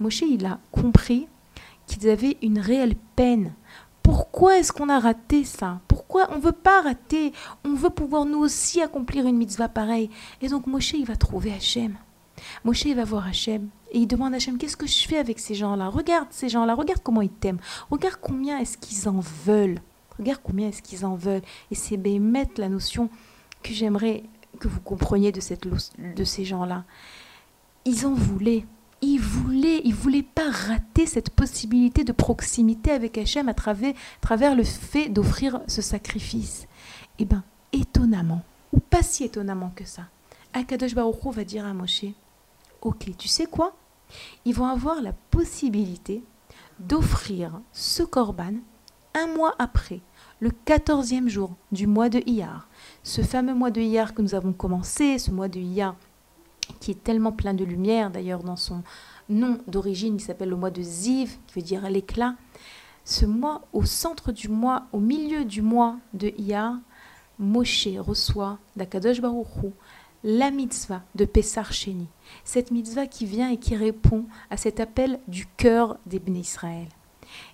Moshe, il a compris qu'ils avaient une réelle peine. Pourquoi est-ce qu'on a raté ça? Pourquoi on veut pas rater? On veut pouvoir nous aussi accomplir une mitzvah pareille. Et donc Moshe, il va trouver Hachem. Moshe, va voir Hachem. Et il demande à Hachem, qu'est-ce que je fais avec ces gens-là? Regarde ces gens-là, regarde comment ils t'aiment. Regarde combien est-ce qu'ils en veulent. Regarde combien est-ce qu'ils en veulent. Et c'est mettre la notion que j'aimerais que vous compreniez de, ces gens-là. Ils en voulaient. Ils voulaient, ils voulaient pas rater cette possibilité de proximité avec Hachem à travers, le fait d'offrir ce sacrifice. Eh bien, étonnamment, ou pas si étonnamment que ça, Akadosh Baruch va dire à Moshe, ok, tu sais quoi? Ils vont avoir la possibilité d'offrir ce korban un mois après, le 14e jour du mois de Iyar. Ce fameux mois de Iyar que nous avons commencé, ce mois de Iyar qui est tellement plein de lumière, d'ailleurs dans son nom d'origine, il s'appelle le mois de Ziv, qui veut dire l'éclat. Ce mois, au centre du mois, au milieu du mois de Iyar, Moshe reçoit d'Akadosh Baruch Hu la mitzvah de Pessar Sheni. Cette mitzvah qui vient et qui répond à cet appel du cœur des Israël.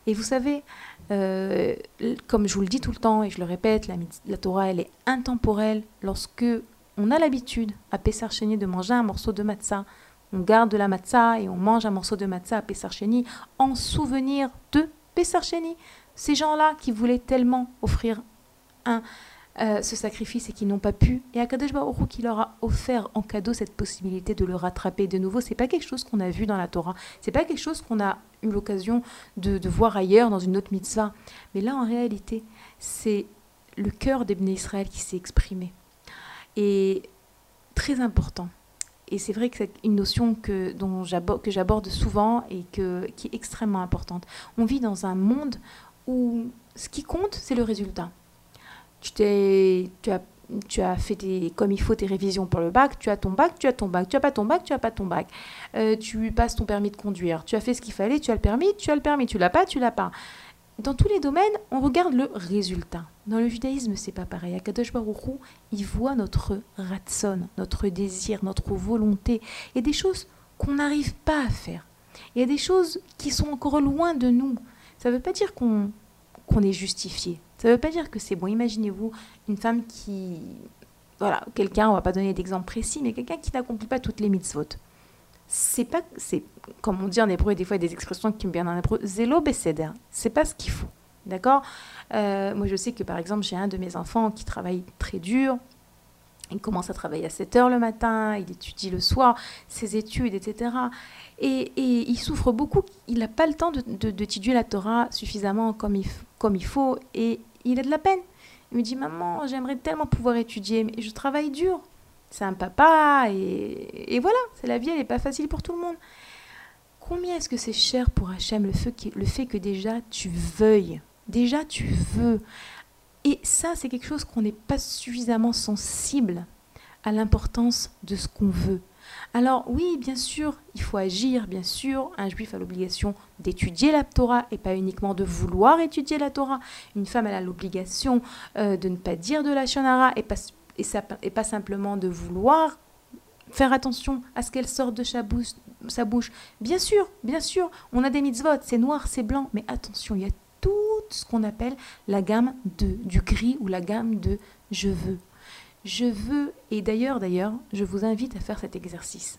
Et vous savez, euh, comme je vous le dis tout le temps et je le répète, la, la Torah elle est intemporelle. Lorsque on a l'habitude à Pessar Sheni de manger un morceau de matzah, on garde de la matzah et on mange un morceau de matzah à Pessar en souvenir de Pessar Sheni. Ces gens-là qui voulaient tellement offrir un, euh, ce sacrifice et qui n'ont pas pu. Et Akadosh Baruch qui leur a offert en cadeau cette possibilité de le rattraper de nouveau. C'est pas quelque chose qu'on a vu dans la Torah. C'est pas quelque chose qu'on a eu l'occasion de, voir ailleurs dans une autre mitzvah. Mais là, en réalité, c'est le cœur des Israël qui s'est exprimé. Et très important. Et c'est vrai que c'est une notion que, dont j'aborde, j'aborde souvent et que, qui est extrêmement importante. On vit dans un monde où ce qui compte, c'est le résultat. Tu, as, fait comme il faut tes révisions pour le bac, tu as ton bac, tu as ton bac, tu as pas ton bac, tu as pas ton bac. Euh, tu passes ton permis de conduire, tu as fait ce qu'il fallait, tu as le permis, tu as le permis, tu l'as pas, tu l'as pas. Dans tous les domaines, on regarde le résultat. Dans le judaïsme, c'est pas pareil. Akadosh Baruch il voit notre ratson, notre désir, notre volonté. Il y a des choses qu'on n'arrive pas à faire. Il y a des choses qui sont encore loin de nous. Ça ne veut pas dire qu'on est justifié. Ça ne veut pas dire que c'est bon. Imaginez-vous une femme qui... Voilà, quelqu'un, on va pas donner d'exemple précis, mais quelqu'un qui n'accomplit pas toutes les mitzvot. C'est pas... c'est Comme on dit en hébreu, des fois, il y a des expressions qui me viennent en hébreu. Zélo beseder. C'est pas ce qu'il faut. D'accord? Euh, Moi, je sais que, par exemple, j'ai un de mes enfants qui travaille très dur. Il commence à travailler à 7 heures le matin, il étudie le soir, ses études, etc. Et, il souffre beaucoup, il n'a pas le temps de, d'étudier la Torah suffisamment comme il, comme il faut, et il a de la peine. Il me dit, maman, j'aimerais tellement pouvoir étudier, mais je travaille dur. C'est un papa, et, voilà, c'est la vie, elle n'est pas facile pour tout le monde. Combien est-ce que c'est cher pour Hachem le fait que déjà tu veuilles Déjà, tu veux. Et ça, c'est quelque chose qu'on n'est pas suffisamment sensible à l'importance de ce qu'on veut. Alors oui, bien sûr, il faut agir, bien sûr, un juif a l'obligation d'étudier la Torah et pas uniquement de vouloir étudier la Torah. Une femme, elle a l'obligation euh, de ne pas dire de la shonara et pas, et, pas simplement de vouloir faire attention à ce qu'elle sorte de sa bouche, sa bouche. Bien sûr, bien sûr, on a des mitzvot, c'est noir, c'est blanc, mais attention, il y a tout ce qu'on appelle la gamme de, du gris ou la gamme de je veux. Je veux, et d'ailleurs, d'ailleurs, je vous invite à faire cet exercice.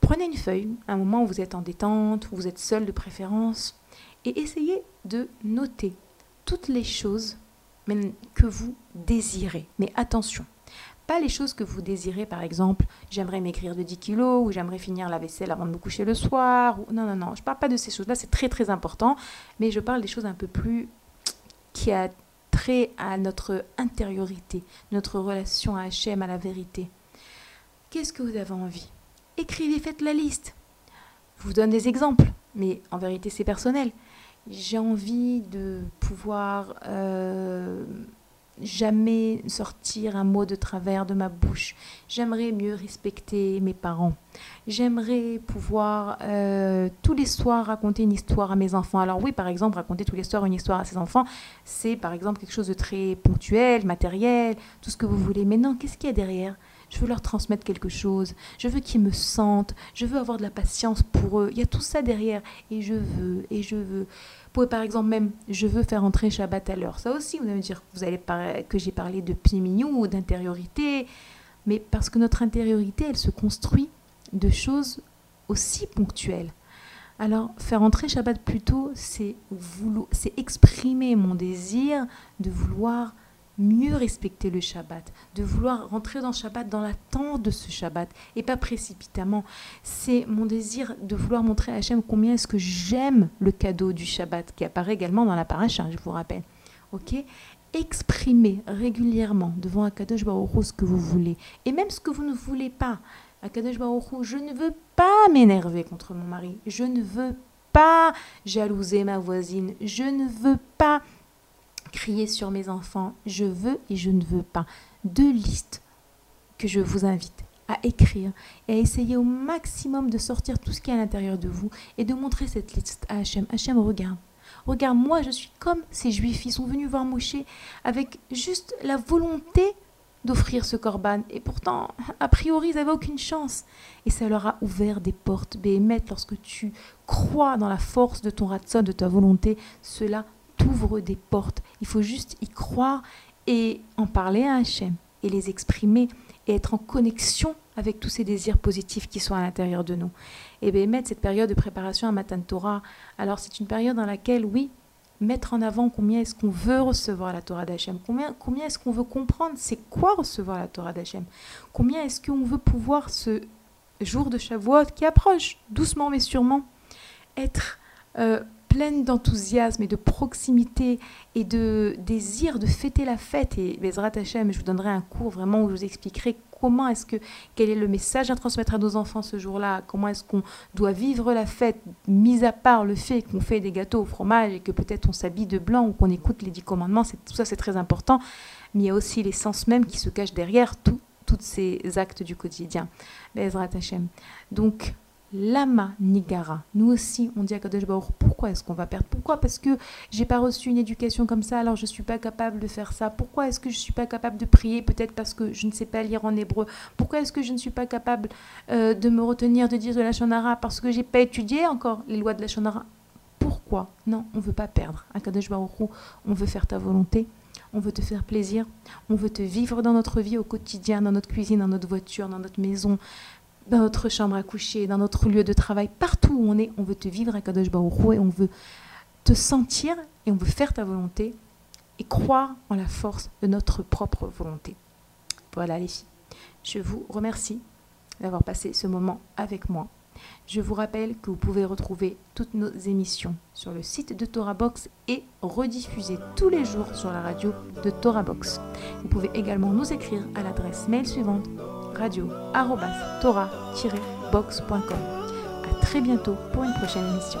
Prenez une feuille, un moment où vous êtes en détente, où vous êtes seul de préférence, et essayez de noter toutes les choses que vous désirez. Mais attention, pas les choses que vous désirez, par exemple, j'aimerais maigrir de 10 kilos, ou j'aimerais finir la vaisselle avant de me coucher le soir. Non, non, non, je parle pas de ces choses-là, c'est très très important, mais je parle des choses un peu plus qui a à notre intériorité, notre relation à Hachem, à la vérité. Qu'est-ce que vous avez envie? Écrivez, faites la liste. Je vous donne des exemples, mais en vérité c'est personnel. J'ai envie de pouvoir euh, jamais sortir un mot de travers de ma bouche. J'aimerais mieux respecter mes parents. J'aimerais pouvoir euh, tous les soirs raconter une histoire à mes enfants. Alors oui, par exemple, raconter tous les soirs une histoire à ses enfants, c'est par exemple quelque chose de très ponctuel, matériel, tout ce que vous voulez. Mais non, qu'est-ce qu'il y a derrière? Je veux leur transmettre quelque chose, je veux qu'ils me sentent, je veux avoir de la patience pour eux. Il y a tout ça derrière et je veux, et je veux. Pouvez par exemple même, je veux faire entrer Shabbat à l'heure. Ça aussi, vous allez me dire vous allez que j'ai parlé de pied mignon ou d'intériorité, mais parce que notre intériorité, elle se construit de choses aussi ponctuelles. Alors, faire entrer Shabbat plus tôt, c'est exprimer mon désir de vouloir mieux respecter le Shabbat, de vouloir rentrer dans Shabbat dans l'attente de ce Shabbat et pas précipitamment. C'est mon désir de vouloir montrer à Hachem combien est-ce que j'aime le cadeau du Shabbat qui apparaît également dans la paracha, je vous rappelle. Ok? Exprimez régulièrement devant Akadosh Hu ce que vous voulez et même ce que vous ne voulez pas. Akadosh Hu, je ne veux pas m'énerver contre mon mari, je ne veux pas jalouser ma voisine, je ne veux pas crier sur mes enfants, je veux et je ne veux pas. Deux listes que je vous invite à écrire et à essayer au maximum de sortir tout ce qui est à l'intérieur de vous et de montrer cette liste à Hachem. Hachem, regarde. Regarde, moi je suis comme ces juifs. Ils sont venus voir Moshe avec juste la volonté d'offrir ce corban. Et pourtant, a priori, ils n'avaient aucune chance. Et ça leur a ouvert des portes. Béhémet, lorsque tu crois dans la force de ton ratson, de ta volonté, cela t'ouvre des portes. Il faut juste y croire et en parler à Hachem et les exprimer et être en connexion avec tous ces désirs positifs qui sont à l'intérieur de nous. Et bien mettre cette période de préparation à Matan Torah, alors c'est une période dans laquelle, oui, mettre en avant combien est-ce qu'on veut recevoir la Torah d'Hachem, combien, combien est-ce qu'on veut comprendre c'est quoi recevoir la Torah d'Hachem, combien est-ce qu'on veut pouvoir ce jour de Shavuot qui approche doucement mais sûrement, être euh, pleine d'enthousiasme et de proximité et de désir de fêter la fête. Et Bezrat Hashem, je vous donnerai un cours vraiment où je vous expliquerai comment est-ce que, quel est le message à transmettre à nos enfants ce jour-là, comment est-ce qu'on doit vivre la fête, mis à part le fait qu'on fait des gâteaux au fromage et que peut-être on s'habille de blanc ou qu'on écoute les dix commandements, tout ça c'est très important, mais il y a aussi l'essence même qui se cache derrière tous ces actes du quotidien. Bezrat Hashem. Donc, Lama Nigara. Nous aussi, on dit à Kadosh Baruch, pourquoi est-ce qu'on va perdre? Pourquoi? Parce que j'ai pas reçu une éducation comme ça, alors je suis pas capable de faire ça. Pourquoi est-ce que je suis pas capable de prier? Peut-être parce que je ne sais pas lire en hébreu. Pourquoi est-ce que je ne suis pas capable euh, de me retenir de dire de la Shonara Parce que j'ai pas étudié encore les lois de la Shonara? Pourquoi? Non, on veut pas perdre. À Kadosh Baruch on veut faire ta volonté. On veut te faire plaisir. On veut te vivre dans notre vie au quotidien, dans notre cuisine, dans notre voiture, dans notre maison, dans notre chambre à coucher, dans notre lieu de travail, partout où on est, on veut te vivre à Kadosh Baruch et on veut te sentir et on veut faire ta volonté et croire en la force de notre propre volonté. Voilà les filles. Je vous remercie d'avoir passé ce moment avec moi. Je vous rappelle que vous pouvez retrouver toutes nos émissions sur le site de Torah Box et rediffuser tous les jours sur la radio de Torah Box. Vous pouvez également nous écrire à l'adresse mail suivante radio-torah-box.com. À très bientôt pour une prochaine émission.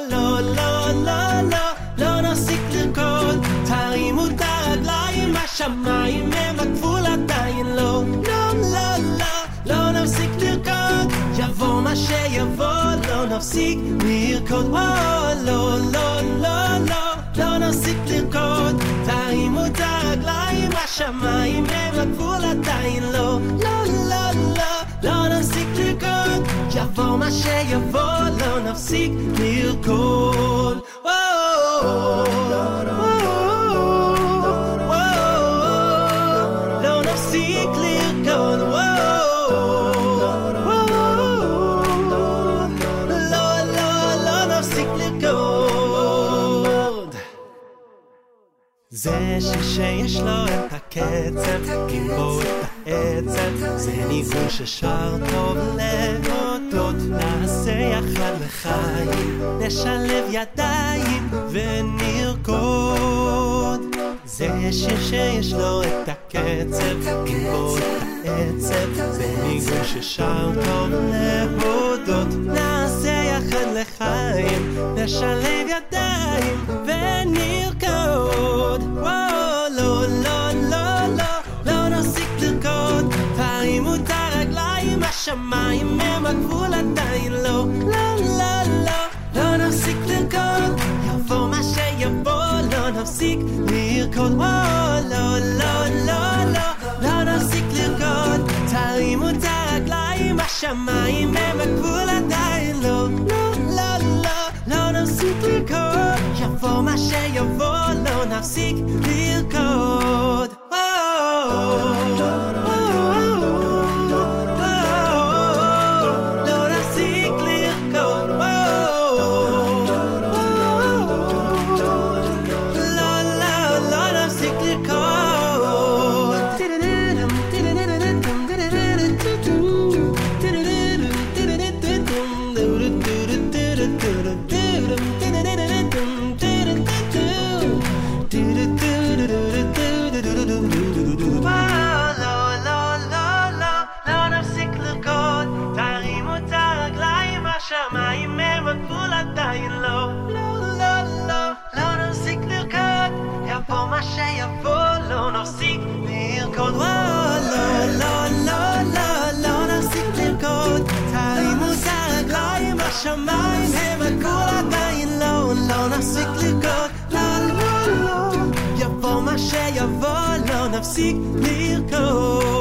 וואו, לא, לא, לא, לא, לא נפסיק לרקוד, תרימו את הרגליים, השמיים הם הגבול עדיין לא, לא, לא, לא, לא נפסיק לרקוד, יבוא מה שיבוא, לא נפסיק לרקוד, וואו, לא, לא, לא, לא, לא נפסיק לרקוד, תרימו את הרגליים, השמיים הם הגבול עדיין לא, לא, לא, לא, לא נפסיק לרקוד, יבוא מה שיבוא, לא נפסיק לרקוד, וואו, וואו, לא נפסיק לרקוד, וואו, וואו, לא, לא, לא נפסיק לרקוד. זה שיר שיש לו את הקצב, עם בו את העצב, זה ניגון ששר טוב להודות, נעשה יחד לחיים, נשלב ידיים ונרקוד. זה שיר שיש לו את הקצב, את העצב, זה ניגון ששר טוב להודות, נעשה יחד לחיים, נשלב ידיים ונרקוד. וואו, השמיים הם הגבול עדיין לא, לא, לא, לא, לא נפסיק לרקוד, יבוא מה שיבוא, לא נפסיק לרקוד, וואו, לא, לא, לא, לא, לא נפסיק לרקוד, תרימו את הרגליים, השמיים הם הגבול עדיין לא, לא, לא, לא, לא נפסיק לרקוד, יבוא מה שיבוא, לא נפסיק לרקוד. לא, לא. יבוא מה שיבוא, לא נפסיק לרקוד.